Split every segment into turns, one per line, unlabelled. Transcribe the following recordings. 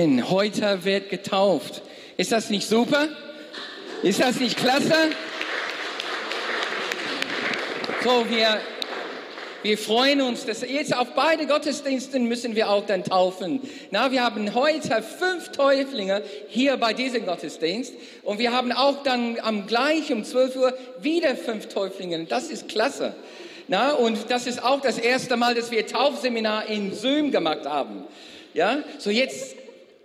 Amen. Heute wird getauft. Ist das nicht super? Ist das nicht klasse? So, wir, wir freuen uns, dass jetzt auf beide Gottesdiensten müssen wir auch dann taufen. Na, wir haben heute fünf Täuflinge hier bei diesem Gottesdienst und wir haben auch dann am gleich um 12 Uhr wieder fünf Täuflinge. Das ist klasse. Na, und das ist auch das erste Mal, dass wir Taufseminar in Zoom gemacht haben. Ja, so jetzt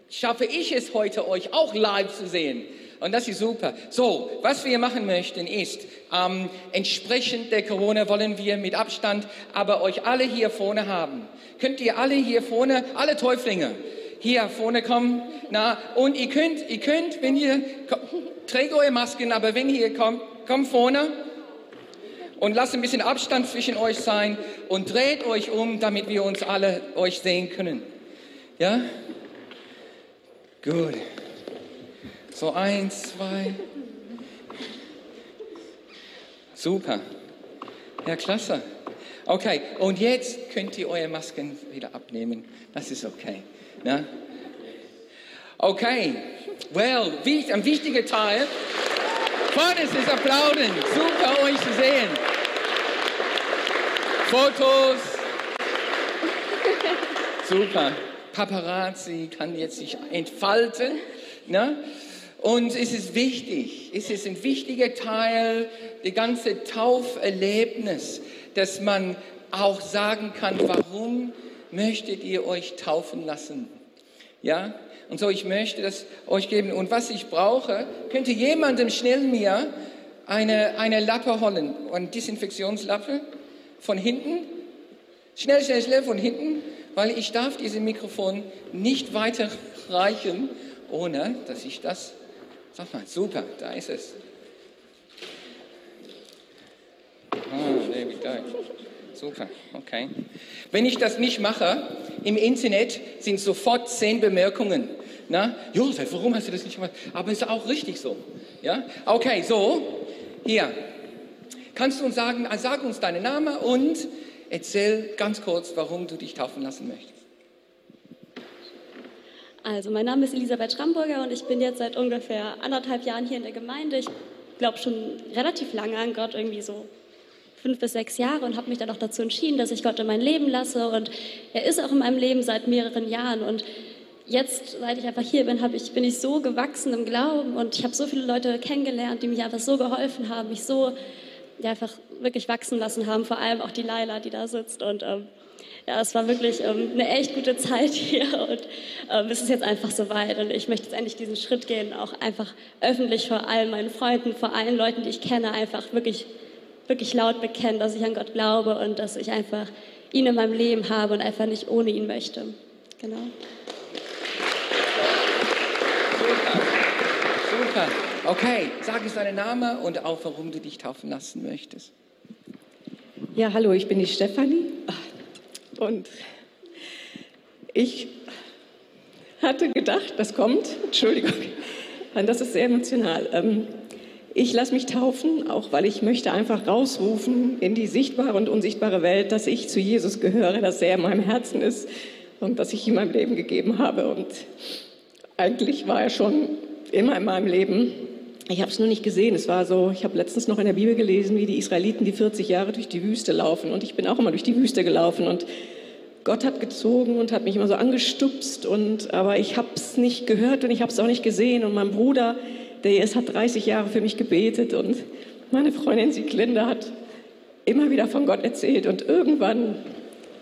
schaffe ich es heute, euch auch live zu sehen. Und das ist super. So, was wir machen möchten ist, ähm, entsprechend der Corona wollen wir mit Abstand aber euch alle hier vorne haben. Könnt ihr alle hier vorne, alle Täuflinge, hier vorne kommen? Na, und ihr könnt, ihr könnt, wenn ihr, trägt eure Masken, aber wenn ihr kommt, kommt vorne und lasst ein bisschen Abstand zwischen euch sein und dreht euch um, damit wir uns alle euch sehen können. Ja? Gut. So eins, zwei. Super. Ja, klasse. Okay, und jetzt könnt ihr eure Masken wieder abnehmen. Das ist okay. Ja? Okay, well, ein wichtiger Teil. Vorne ist Applauden. Super, euch zu sehen. Fotos. Super. Paparazzi kann jetzt sich entfalten. Ne? Und es ist wichtig, es ist ein wichtiger Teil der ganze Tauferlebnis, dass man auch sagen kann, warum möchtet ihr euch taufen lassen? Ja? Und so, ich möchte das euch geben. Und was ich brauche, könnte jemandem schnell mir eine, eine Lappe holen, eine Desinfektionslappe von hinten. Schnell, schnell, schnell von hinten weil ich darf dieses Mikrofon nicht weiterreichen, ohne dass ich das, sag mal, super, da ist es. Ah, David, da. Super, okay. Wenn ich das nicht mache, im Internet sind sofort zehn Bemerkungen. Na, Josef, warum hast du das nicht gemacht? Aber ist auch richtig so. Ja, okay, so, hier. Kannst du uns sagen, sag uns deinen Namen und Erzähl ganz kurz, warum du dich taufen lassen möchtest.
Also, mein Name ist Elisabeth Schramburger und ich bin jetzt seit ungefähr anderthalb Jahren hier in der Gemeinde. Ich glaube schon relativ lange an Gott, irgendwie so fünf bis sechs Jahre und habe mich dann auch dazu entschieden, dass ich Gott in mein Leben lasse. Und er ist auch in meinem Leben seit mehreren Jahren. Und jetzt, seit ich einfach hier bin, ich, bin ich so gewachsen im Glauben und ich habe so viele Leute kennengelernt, die mich einfach so geholfen haben, mich so ja, einfach wirklich wachsen lassen haben, vor allem auch die Laila, die da sitzt. Und ähm, ja, es war wirklich ähm, eine echt gute Zeit hier und ähm, es ist jetzt einfach so weit und ich möchte jetzt endlich diesen Schritt gehen, auch einfach öffentlich vor allen meinen Freunden, vor allen Leuten, die ich kenne, einfach wirklich, wirklich laut bekennen, dass ich an Gott glaube und dass ich einfach ihn in meinem Leben habe und einfach nicht ohne ihn möchte. Genau.
Super. Super. Okay, sag uns deinen Namen und auch, warum du dich taufen lassen möchtest.
Ja, hallo, ich bin die Stefanie und ich hatte gedacht, das kommt, Entschuldigung, das ist sehr emotional. Ähm, ich lasse mich taufen, auch weil ich möchte einfach rausrufen in die sichtbare und unsichtbare Welt, dass ich zu Jesus gehöre, dass er in meinem Herzen ist und dass ich ihm mein Leben gegeben habe. Und eigentlich war er schon immer in meinem Leben. Ich habe es nur nicht gesehen. Es war so, ich habe letztens noch in der Bibel gelesen, wie die Israeliten die 40 Jahre durch die Wüste laufen. Und ich bin auch immer durch die Wüste gelaufen. Und Gott hat gezogen und hat mich immer so angestupst. Und, aber ich habe es nicht gehört und ich habe es auch nicht gesehen. Und mein Bruder, der ist, hat 30 Jahre für mich gebetet. Und meine Freundin Sieglinde hat immer wieder von Gott erzählt. Und irgendwann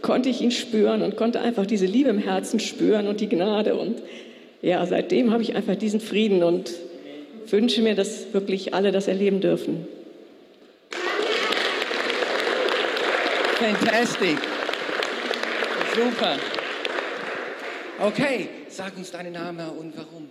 konnte ich ihn spüren und konnte einfach diese Liebe im Herzen spüren und die Gnade. Und ja, seitdem habe ich einfach diesen Frieden und wünsche mir, dass wirklich alle das erleben dürfen.
Fantastic. Super. Okay, sag uns deinen Namen und warum.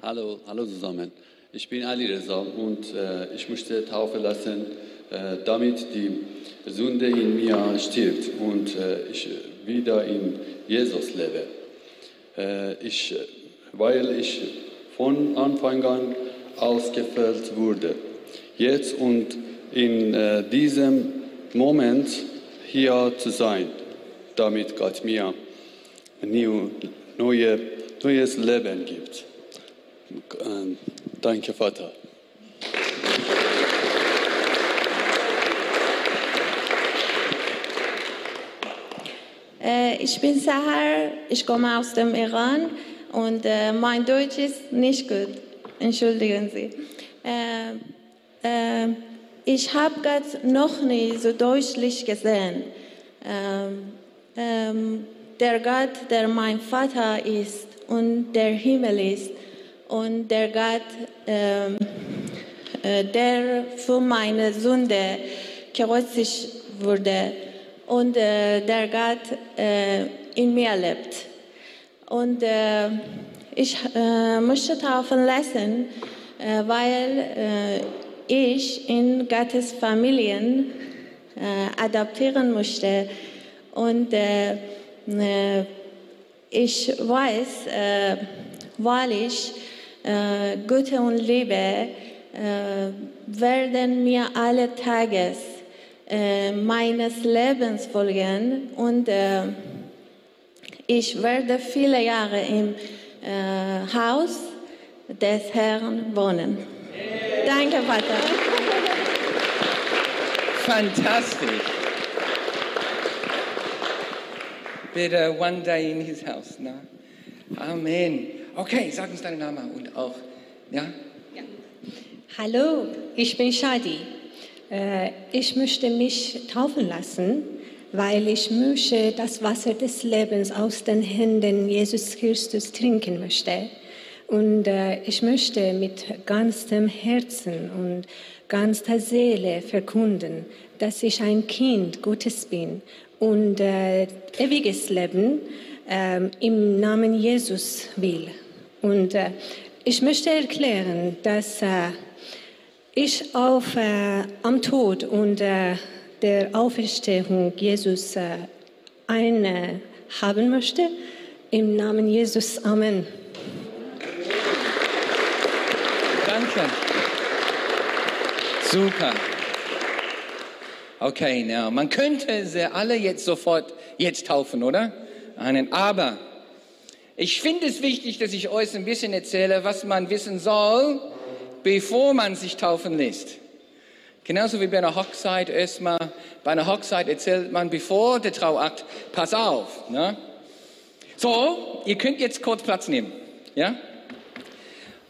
Hallo, hallo zusammen. Ich bin Ali Reza und äh, ich möchte taufen lassen, äh, damit die Sünde in mir stirbt und äh, ich wieder in Jesus lebe. Äh, ich, weil ich von Anfang an ausgefüllt wurde. Jetzt und in äh, diesem Moment hier zu sein, damit Gott mir new, neue, neues Leben gibt. Ähm, Danke, Vater.
Äh, ich bin Sahar, ich komme aus dem Iran und äh, mein Deutsch ist nicht gut. Entschuldigen Sie. Äh, äh, ich habe Gott noch nie so deutlich gesehen. Ähm, ähm, der Gott, der mein Vater ist und der Himmel ist und der Gott, ähm, äh, der für meine Sünde gekreuzigt wurde und äh, der Gott äh, in mir lebt. Und äh, ich äh, möchte taufen lassen, äh, weil ich in Gottes Familien adaptieren möchte. Und ich weiß, weil ich Güte und Liebe werden mir alle Tages äh, meines Lebens folgen und äh, ich werde viele Jahre im äh, Haus des Herrn wohnen. Danke, Vater.
Fantastisch. Bitte one day in his house. Na? Amen. Okay, sag uns deinen Namen und auch. Ja? ja.
Hallo, ich bin Shadi. Äh, ich möchte mich taufen lassen, weil ich möchte das Wasser des Lebens aus den Händen Jesus Christus trinken möchte. Und äh, ich möchte mit ganzem Herzen und ganzer Seele verkunden, dass ich ein Kind Gottes bin und äh, ewiges Leben äh, im Namen Jesus will. Und äh, ich möchte erklären, dass ich auf am Tod und der Auferstehung Jesus äh, eine haben möchte. Im Namen Jesus. Amen.
Danke. Super. Okay, now, man könnte sie alle jetzt sofort jetzt taufen, oder? Einen, aber ich finde es wichtig, dass ich euch ein bisschen erzähle, was man wissen soll, bevor man sich taufen lässt. Genauso wie bei einer Hochzeit erstmal, bei einer Hochzeit erzählt man bevor der Trauakt, pass auf. Ne? So, ihr könnt jetzt kurz Platz nehmen. Ja?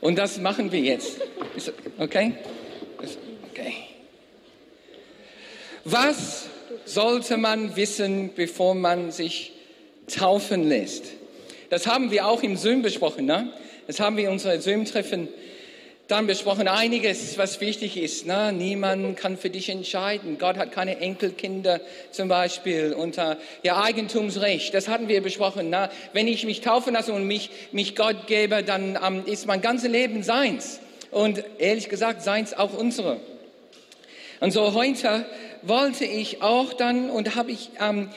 Und das machen wir jetzt. Okay? Okay. Was sollte man wissen, bevor man sich taufen lässt? Das haben wir auch im Zoom besprochen. Ne? Das haben wir in unserem Zoom-Treffen dann besprochen einiges, was wichtig ist. Ne? Niemand kann für dich entscheiden. Gott hat keine Enkelkinder zum Beispiel unter ja, Eigentumsrecht. Das hatten wir besprochen. Ne? Wenn ich mich taufen lasse und mich, mich Gott gebe, dann ähm, ist mein ganzes Leben seins. Und ehrlich gesagt, seins auch unsere. Und so heute wollte ich auch dann und habe ich ähm,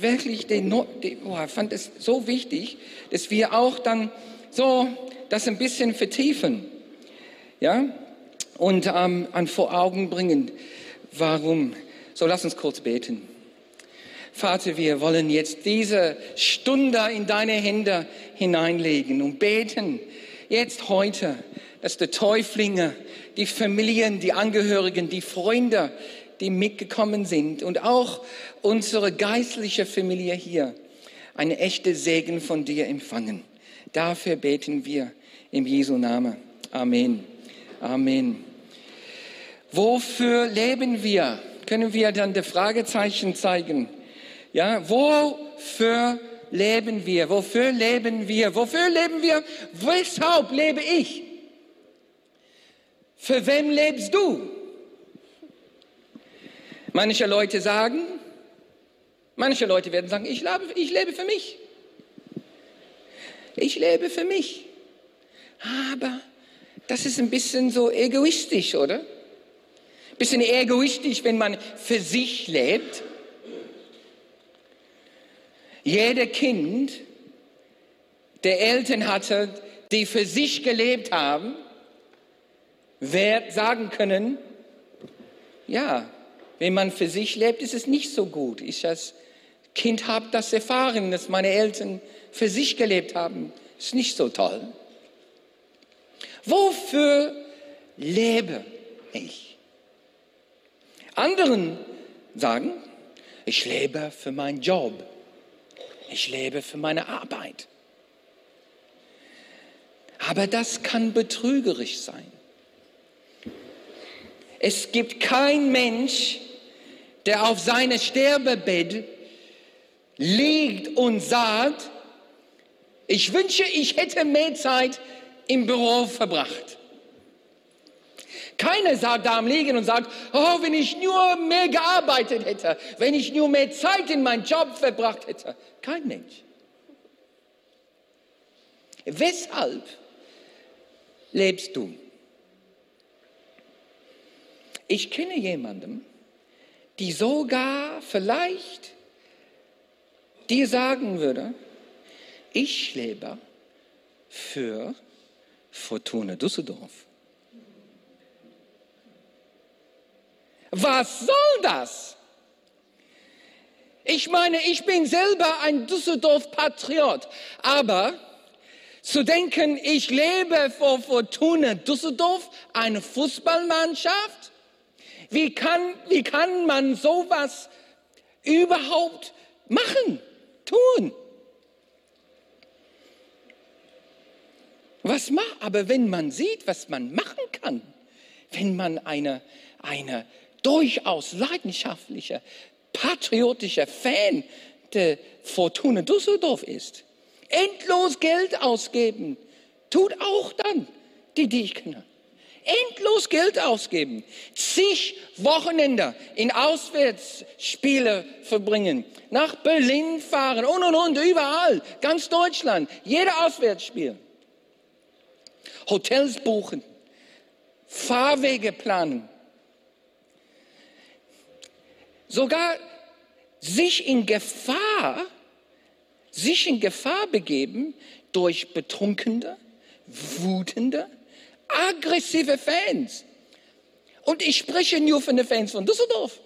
wirklich den, den oh, fand es so wichtig, dass wir auch dann so das ein bisschen vertiefen ja, und ähm, an vor Augen bringen, warum. So, lass uns kurz beten. Vater, wir wollen jetzt diese Stunde in deine Hände hineinlegen und beten, jetzt heute, dass die Täuflinge, die Familien, die Angehörigen, die Freunde, die mitgekommen sind und auch unsere geistliche Familie hier, eine echte Segen von dir empfangen. Dafür beten wir im Jesu Namen. Amen. Amen. Wofür leben wir? Können wir dann die Fragezeichen zeigen? Ja, wofür leben wir? Wofür leben wir? Wofür leben wir? Weshalb lebe ich? Für wem lebst du? Manche Leute sagen, manche Leute werden sagen, ich lebe, ich lebe für mich. Ich lebe für mich. Aber das ist ein bisschen so egoistisch, oder? Ein bisschen egoistisch, wenn man für sich lebt. Jeder Kind, der Eltern hatte, die für sich gelebt haben, wird sagen können, ja, wenn man für sich lebt, ist es nicht so gut. Ist das Kind habe das erfahren, dass meine Eltern für sich gelebt haben. Ist nicht so toll. Wofür lebe ich? Anderen sagen, ich lebe für meinen Job. Ich lebe für meine Arbeit. Aber das kann betrügerisch sein. Es gibt kein Mensch, der auf seinem Sterbebett liegt und sagt, ich wünsche, ich hätte mehr Zeit im Büro verbracht. Keiner sagt da am Liegen und sagt, oh, wenn ich nur mehr gearbeitet hätte, wenn ich nur mehr Zeit in meinem Job verbracht hätte. Kein Mensch. Weshalb lebst du? Ich kenne jemanden, die sogar vielleicht dir sagen würde, ich lebe für Fortuna Düsseldorf. Was soll das? Ich meine, ich bin selber ein Düsseldorf-Patriot, aber zu denken, ich lebe für Fortuna Düsseldorf, eine Fußballmannschaft, wie kann, wie kann man sowas überhaupt machen, tun? Was macht, aber wenn man sieht, was man machen kann, wenn man eine, eine durchaus leidenschaftliche, patriotische Fan der Fortuna Düsseldorf ist, endlos Geld ausgeben, tut auch dann die Diekner endlos Geld ausgeben, zig Wochenende in Auswärtsspiele verbringen, nach Berlin fahren und und und, überall, ganz Deutschland, jeder Auswärtsspiel. Hotels buchen, Fahrwege planen. Sogar sich in Gefahr, sich in Gefahr begeben durch betrunkene, wutende, aggressive Fans. Und ich spreche nur von den Fans von Düsseldorf.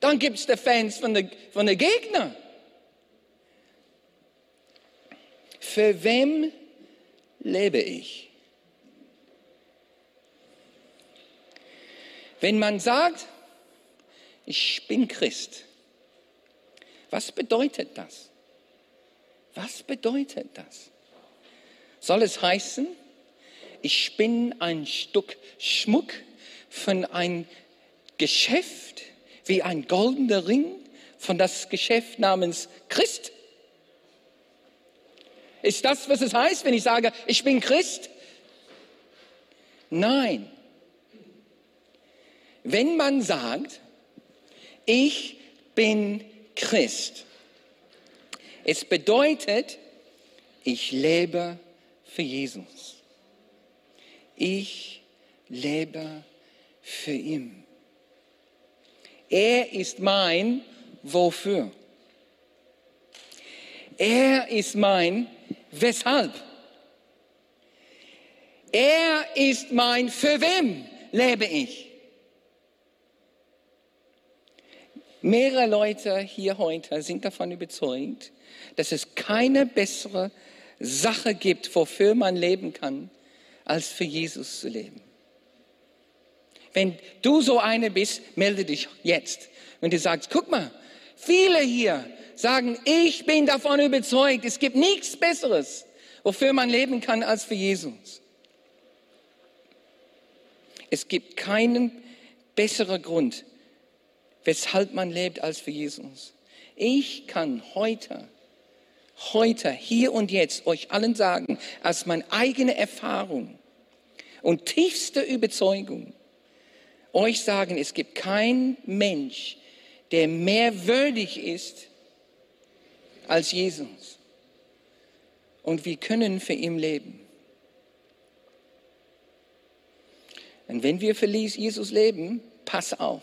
Dann gibt es die Fans von den von der Gegner. Für wem lebe ich? Wenn man sagt, ich bin Christ, was bedeutet das? Was bedeutet das? Soll es heißen, ich bin ein Stück Schmuck von einem Geschäft wie ein goldener Ring von das Geschäft namens Christ. Ist das, was es heißt, wenn ich sage, ich bin Christ? Nein. Wenn man sagt, ich bin Christ, es bedeutet, ich lebe für Jesus. Ich lebe für ihn. Er ist mein Wofür. Er ist mein Weshalb. Er ist mein Für wem lebe ich. Mehrere Leute hier heute sind davon überzeugt, dass es keine bessere Sache gibt, wofür man leben kann, als für Jesus zu leben. Wenn du so eine bist, melde dich jetzt. Wenn du sagst, guck mal, viele hier sagen, ich bin davon überzeugt, es gibt nichts Besseres, wofür man leben kann, als für Jesus. Es gibt keinen besseren Grund, weshalb man lebt, als für Jesus. Ich kann heute heute, hier und jetzt euch allen sagen, aus meiner eigenen Erfahrung und tiefster Überzeugung, euch sagen, es gibt keinen Mensch, der mehr würdig ist als Jesus. Und wir können für ihn leben. Und wenn wir für Jesus leben, pass auf.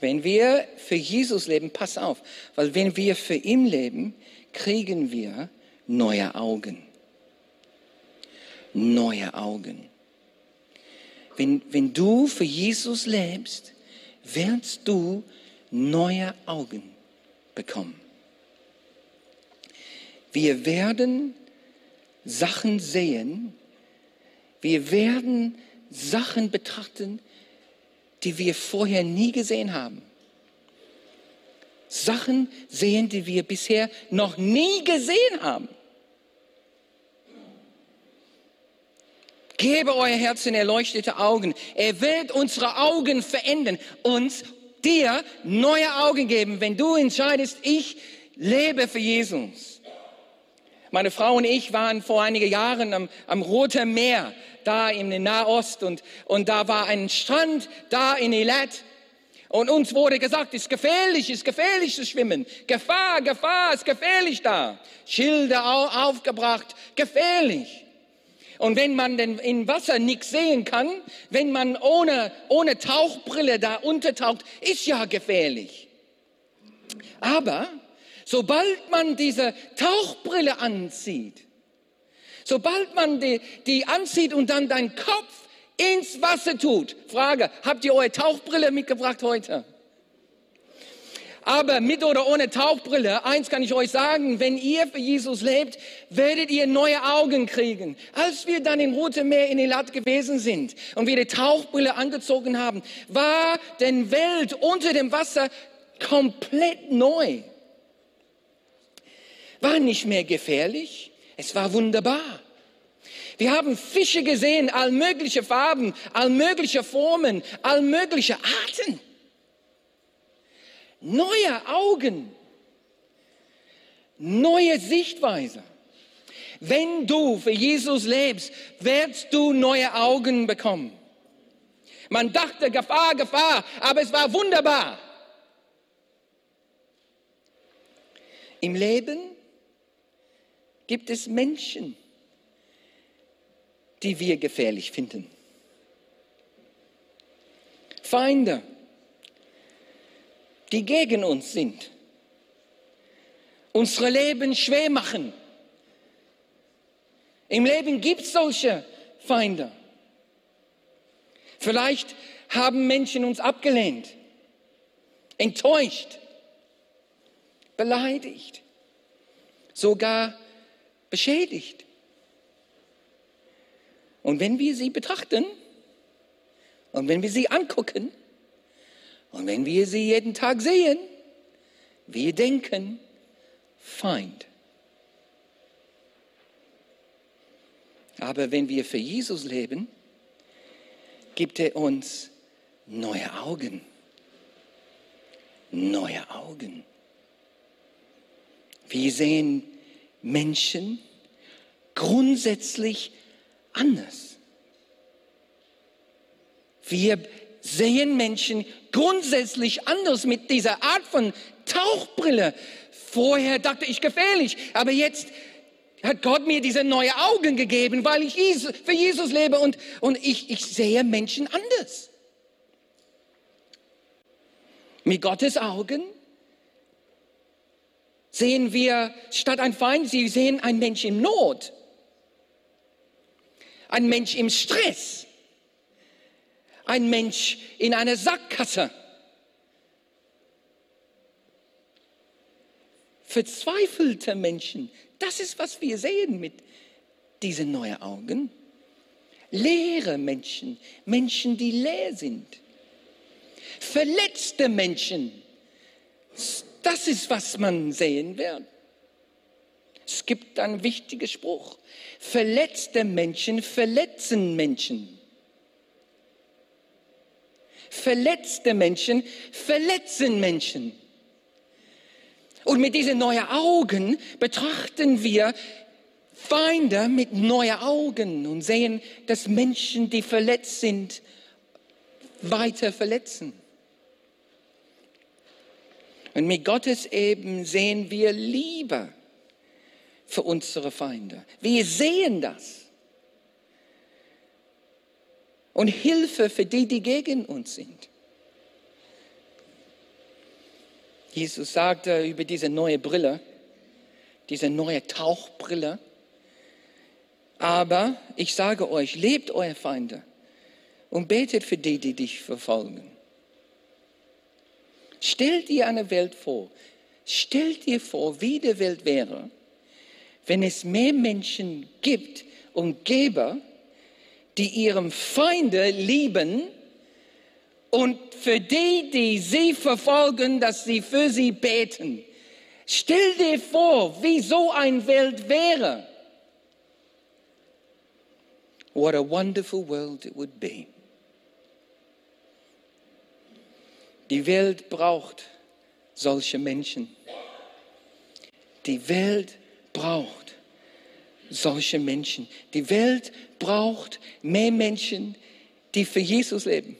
Wenn wir für Jesus leben, pass auf, weil wenn wir für ihn leben, kriegen wir neue Augen. Neue Augen. Wenn, wenn du für Jesus lebst, wirst du neue Augen bekommen. Wir werden Sachen sehen, wir werden Sachen betrachten, die wir vorher nie gesehen haben. Sachen sehen, die wir bisher noch nie gesehen haben. Gebe euer Herz in erleuchtete Augen. Er wird unsere Augen verändern, uns dir neue Augen geben, wenn du entscheidest, ich lebe für Jesus. Meine Frau und ich waren vor einigen Jahren am, am Roten Meer, da in den Nahost und, und da war ein Strand da in Elat. Und uns wurde gesagt, es ist gefährlich, es ist gefährlich zu schwimmen. Gefahr, Gefahr, es ist gefährlich da. Schilder aufgebracht, gefährlich. Und wenn man denn im Wasser nichts sehen kann, wenn man ohne, ohne Tauchbrille da untertaucht, ist ja gefährlich. Aber sobald man diese Tauchbrille anzieht, sobald man die, die anzieht und dann deinen Kopf ins Wasser tut, Frage, habt ihr eure Tauchbrille mitgebracht heute? Aber mit oder ohne Tauchbrille, eins kann ich euch sagen, wenn ihr für Jesus lebt, werdet ihr neue Augen kriegen. Als wir dann im Roten Meer in Elat gewesen sind und wir die Tauchbrille angezogen haben, war die Welt unter dem Wasser komplett neu. War nicht mehr gefährlich, es war wunderbar. Wir haben Fische gesehen, all mögliche Farben, all mögliche Formen, all mögliche Arten neue Augen, neue Sichtweise. Wenn du für Jesus lebst, wirst du neue Augen bekommen. Man dachte Gefahr, Gefahr, aber es war wunderbar. Im Leben gibt es Menschen, die wir gefährlich finden. Feinde, die gegen uns sind, unsere Leben schwer machen. Im Leben gibt es solche Feinde. Vielleicht haben Menschen uns abgelehnt, enttäuscht, beleidigt, sogar beschädigt. Und wenn wir sie betrachten und wenn wir sie angucken, und wenn wir sie jeden Tag sehen, wir denken, Feind. Aber wenn wir für Jesus leben, gibt er uns neue Augen. Neue Augen. Wir sehen Menschen grundsätzlich anders. Wir sehen Menschen grundsätzlich anders mit dieser Art von Tauchbrille. Vorher dachte ich gefährlich, aber jetzt hat Gott mir diese neue Augen gegeben, weil ich für Jesus lebe und, und ich, ich sehe Menschen anders. Mit Gottes Augen sehen wir statt ein Feind, sie sehen einen Mensch in Not, ein Mensch im Stress, ein Mensch in einer Sackgasse. Verzweifelte Menschen, das ist, was wir sehen mit diesen neuen Augen. Leere Menschen, Menschen, die leer sind. Verletzte Menschen, das ist, was man sehen wird. Es gibt einen wichtigen Spruch. Verletzte Menschen verletzen Menschen. Verletzte Menschen verletzen Menschen. Und mit diesen neuen Augen betrachten wir Feinde mit neuen Augen und sehen, dass Menschen, die verletzt sind, weiter verletzen. Und mit Gottes eben sehen wir Liebe für unsere Feinde. Wir sehen das und Hilfe für die, die gegen uns sind. Jesus sagte über diese neue Brille, diese neue Tauchbrille, aber ich sage euch, lebt eure Feinde und betet für die, die dich verfolgen. Stell dir eine Welt vor. Stell dir vor, wie die Welt wäre, wenn es mehr Menschen gibt und gäbe, die ihrem Feinde lieben und für die, die sie verfolgen, dass sie für sie beten. Stell dir vor, wie so eine Welt wäre. What a wonderful world it would be. Die Welt braucht solche Menschen. Die Welt braucht solche Menschen. Die Welt braucht mehr Menschen, die für Jesus leben.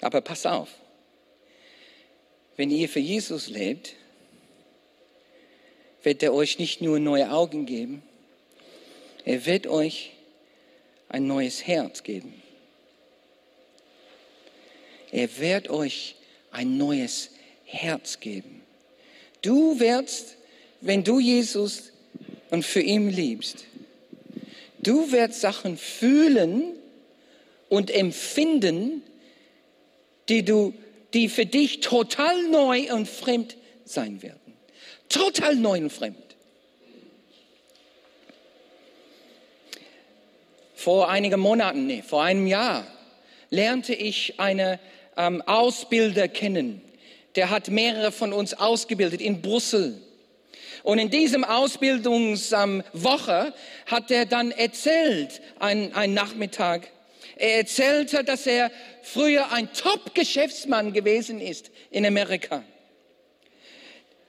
Aber pass auf, wenn ihr für Jesus lebt, wird er euch nicht nur neue Augen geben, er wird euch ein neues Herz geben. Er wird euch ein neues Herz geben. Du wirst, wenn du Jesus und für ihn liebst, du wirst Sachen fühlen und empfinden, die, du, die für dich total neu und fremd sein werden. Total neu und fremd. Vor einigen Monaten, nee, vor einem Jahr, lernte ich einen ähm, Ausbilder kennen. Der hat mehrere von uns ausgebildet in Brüssel. Und in diesem Ausbildungswoche hat er dann erzählt, ein Nachmittag, er erzählte, dass er früher ein Top-Geschäftsmann gewesen ist in Amerika.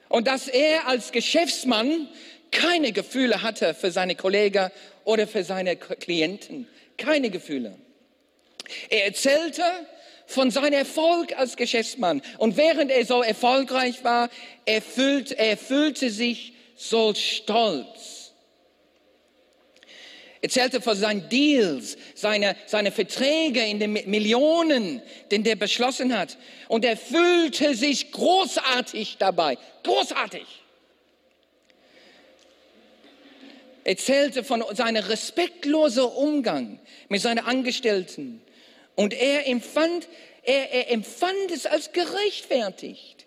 Und dass er als Geschäftsmann keine Gefühle hatte für seine Kollegen oder für seine Klienten. Keine Gefühle. Er erzählte von seinem Erfolg als Geschäftsmann. Und während er so erfolgreich war, er fühlte, er fühlte sich so stolz erzählte von seinen Deals, seine, seine Verträge in den Millionen, den der beschlossen hat. Und er fühlte sich großartig dabei. Großartig. Erzählte von seinem respektlosen Umgang mit seinen Angestellten. Und er empfand, er, er empfand es als gerechtfertigt.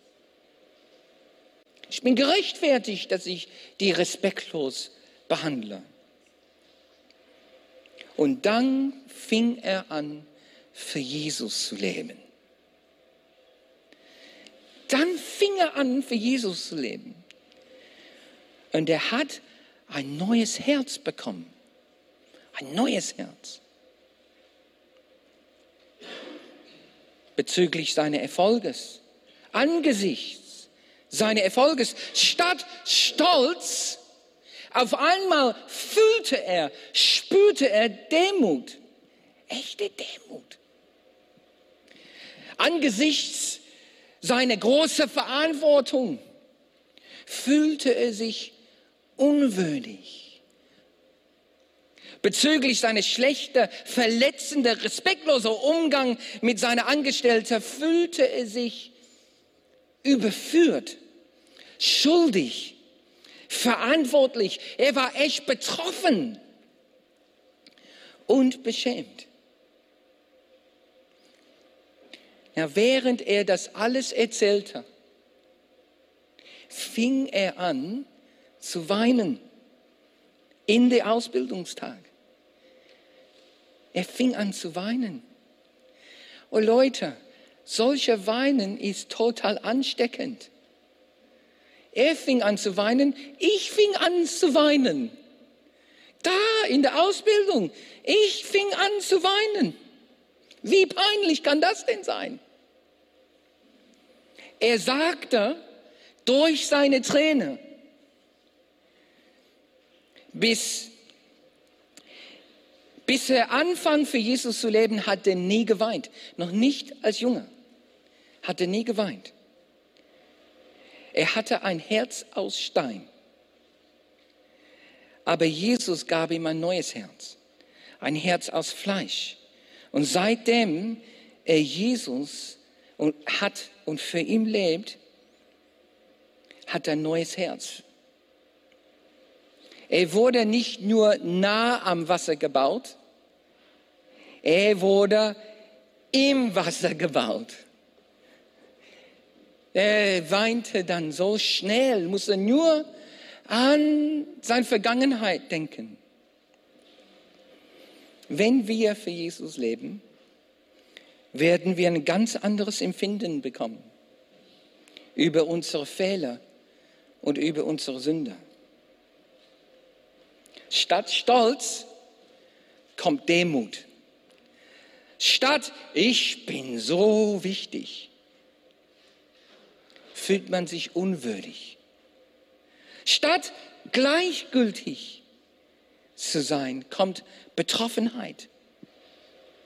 Ich bin gerechtfertigt, dass ich die respektlos behandle. Und dann fing er an, für Jesus zu leben. Dann fing er an, für Jesus zu leben. Und er hat ein neues Herz bekommen. Ein neues Herz. Bezüglich seines Erfolges. Angesichts seines Erfolges. Statt Stolz auf einmal fühlte er, spürte er Demut, echte Demut. Angesichts seiner großen Verantwortung fühlte er sich unwürdig. Bezüglich seines schlechten, verletzenden, respektlosen Umgang mit seiner Angestellten fühlte er sich überführt, schuldig verantwortlich. Er war echt betroffen und beschämt. Ja, während er das alles erzählte, fing er an zu weinen in der Ausbildungstag. Er fing an zu weinen. Oh Leute, solcher Weinen ist total ansteckend. Er fing an zu weinen, ich fing an zu weinen. Da in der Ausbildung, ich fing an zu weinen. Wie peinlich kann das denn sein? Er sagte durch seine Träne, bis, bis er anfang für Jesus zu leben, hat er nie geweint. Noch nicht als Junge. Hat er nie geweint. Er hatte ein Herz aus Stein. Aber Jesus gab ihm ein neues Herz, ein Herz aus Fleisch. Und seitdem er Jesus hat und für ihn lebt, hat er ein neues Herz. Er wurde nicht nur nah am Wasser gebaut, Er wurde im Wasser gebaut. Er weinte dann so schnell, musste nur an seine Vergangenheit denken. Wenn wir für Jesus leben, werden wir ein ganz anderes Empfinden bekommen über unsere Fehler und über unsere Sünder. Statt Stolz kommt Demut. Statt ich bin so wichtig, fühlt man sich unwürdig. Statt gleichgültig zu sein, kommt Betroffenheit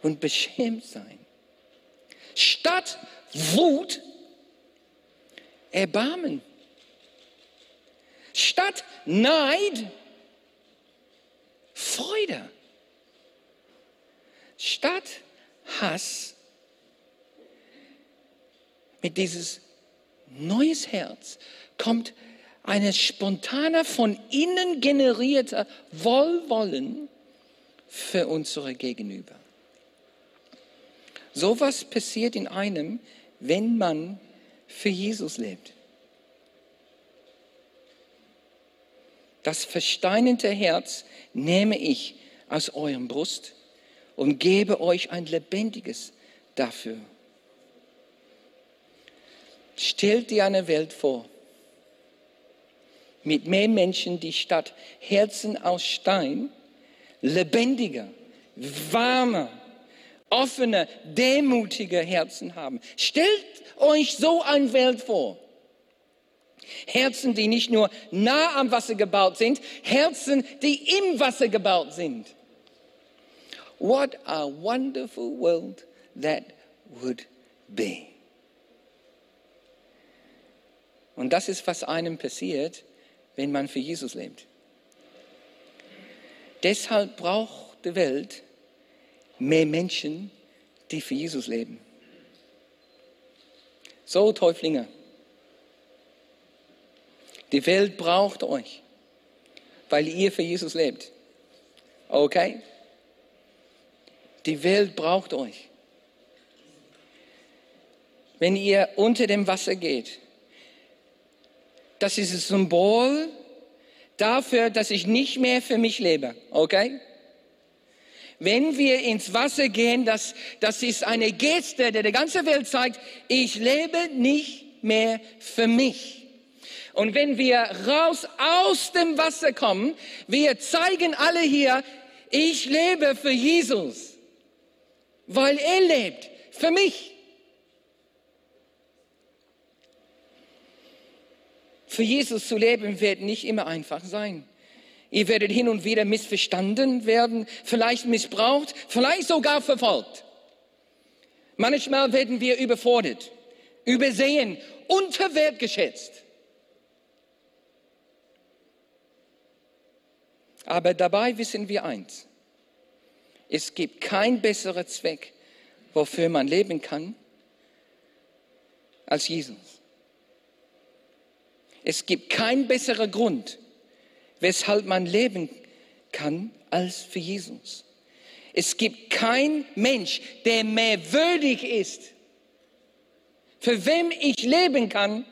und Beschämtsein. Statt Wut, Erbarmen. Statt Neid, Freude. Statt Hass, mit dieses neues Herz kommt eine spontane, von innen generierte Wohlwollen für unsere Gegenüber. So was passiert in einem, wenn man für Jesus lebt. Das versteinerte Herz nehme ich aus eurem Brust und gebe euch ein lebendiges dafür. Stellt dir eine Welt vor, mit mehr Menschen, die statt Herzen aus Stein lebendiger, warmer, offene, demütige Herzen haben. Stellt euch so eine Welt vor. Herzen, die nicht nur nah am Wasser gebaut sind, Herzen, die im Wasser gebaut sind. What a wonderful world that would be. Und das ist, was einem passiert, wenn man für Jesus lebt. Deshalb braucht die Welt mehr Menschen, die für Jesus leben. So, Täuflinge, die Welt braucht euch, weil ihr für Jesus lebt. Okay? Die Welt braucht euch. Wenn ihr unter dem Wasser geht, das ist ein Symbol dafür, dass ich nicht mehr für mich lebe. Okay? Wenn wir ins Wasser gehen, das, das ist eine Geste, der der ganze Welt zeigt, ich lebe nicht mehr für mich. Und wenn wir raus aus dem Wasser kommen, wir zeigen alle hier, ich lebe für Jesus, weil er lebt für mich. Für Jesus zu leben wird nicht immer einfach sein. Ihr werdet hin und wieder missverstanden werden, vielleicht missbraucht, vielleicht sogar verfolgt. Manchmal werden wir überfordert, übersehen, unterwertgeschätzt. Aber dabei wissen wir eins. Es gibt keinen besseren Zweck, wofür man leben kann, als Jesus. Es gibt keinen besseren Grund, weshalb man leben kann als für Jesus. Es gibt kein Mensch, der mehr würdig ist, für wem ich leben kann,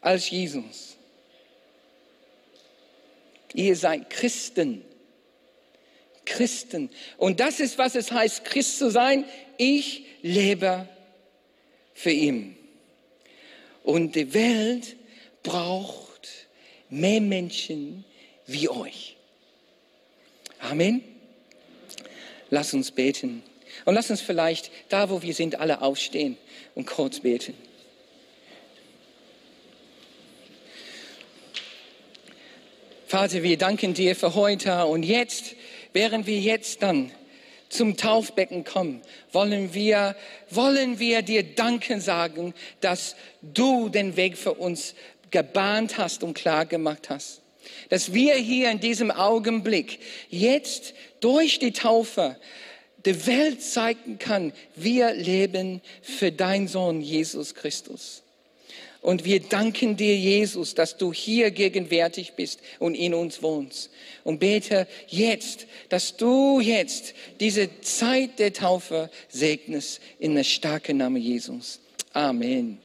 als Jesus. Ihr seid Christen. Christen. Und das ist, was es heißt, Christ zu sein. Ich lebe für ihn. Und die Welt braucht mehr Menschen, wie euch. Amen. Lass uns beten. Und lass uns vielleicht da, wo wir sind, alle aufstehen und kurz beten. Vater, wir danken dir für heute und jetzt, während wir jetzt dann zum Taufbecken kommen, wollen wir, wollen wir dir Danken sagen, dass du den Weg für uns gebahnt hast und klar gemacht hast dass wir hier in diesem Augenblick jetzt durch die Taufe der Welt zeigen kann, wir leben für deinen Sohn Jesus Christus. Und wir danken dir, Jesus, dass du hier gegenwärtig bist und in uns wohnst. Und bete jetzt, dass du jetzt diese Zeit der Taufe segnest in der starken Name Jesus. Amen.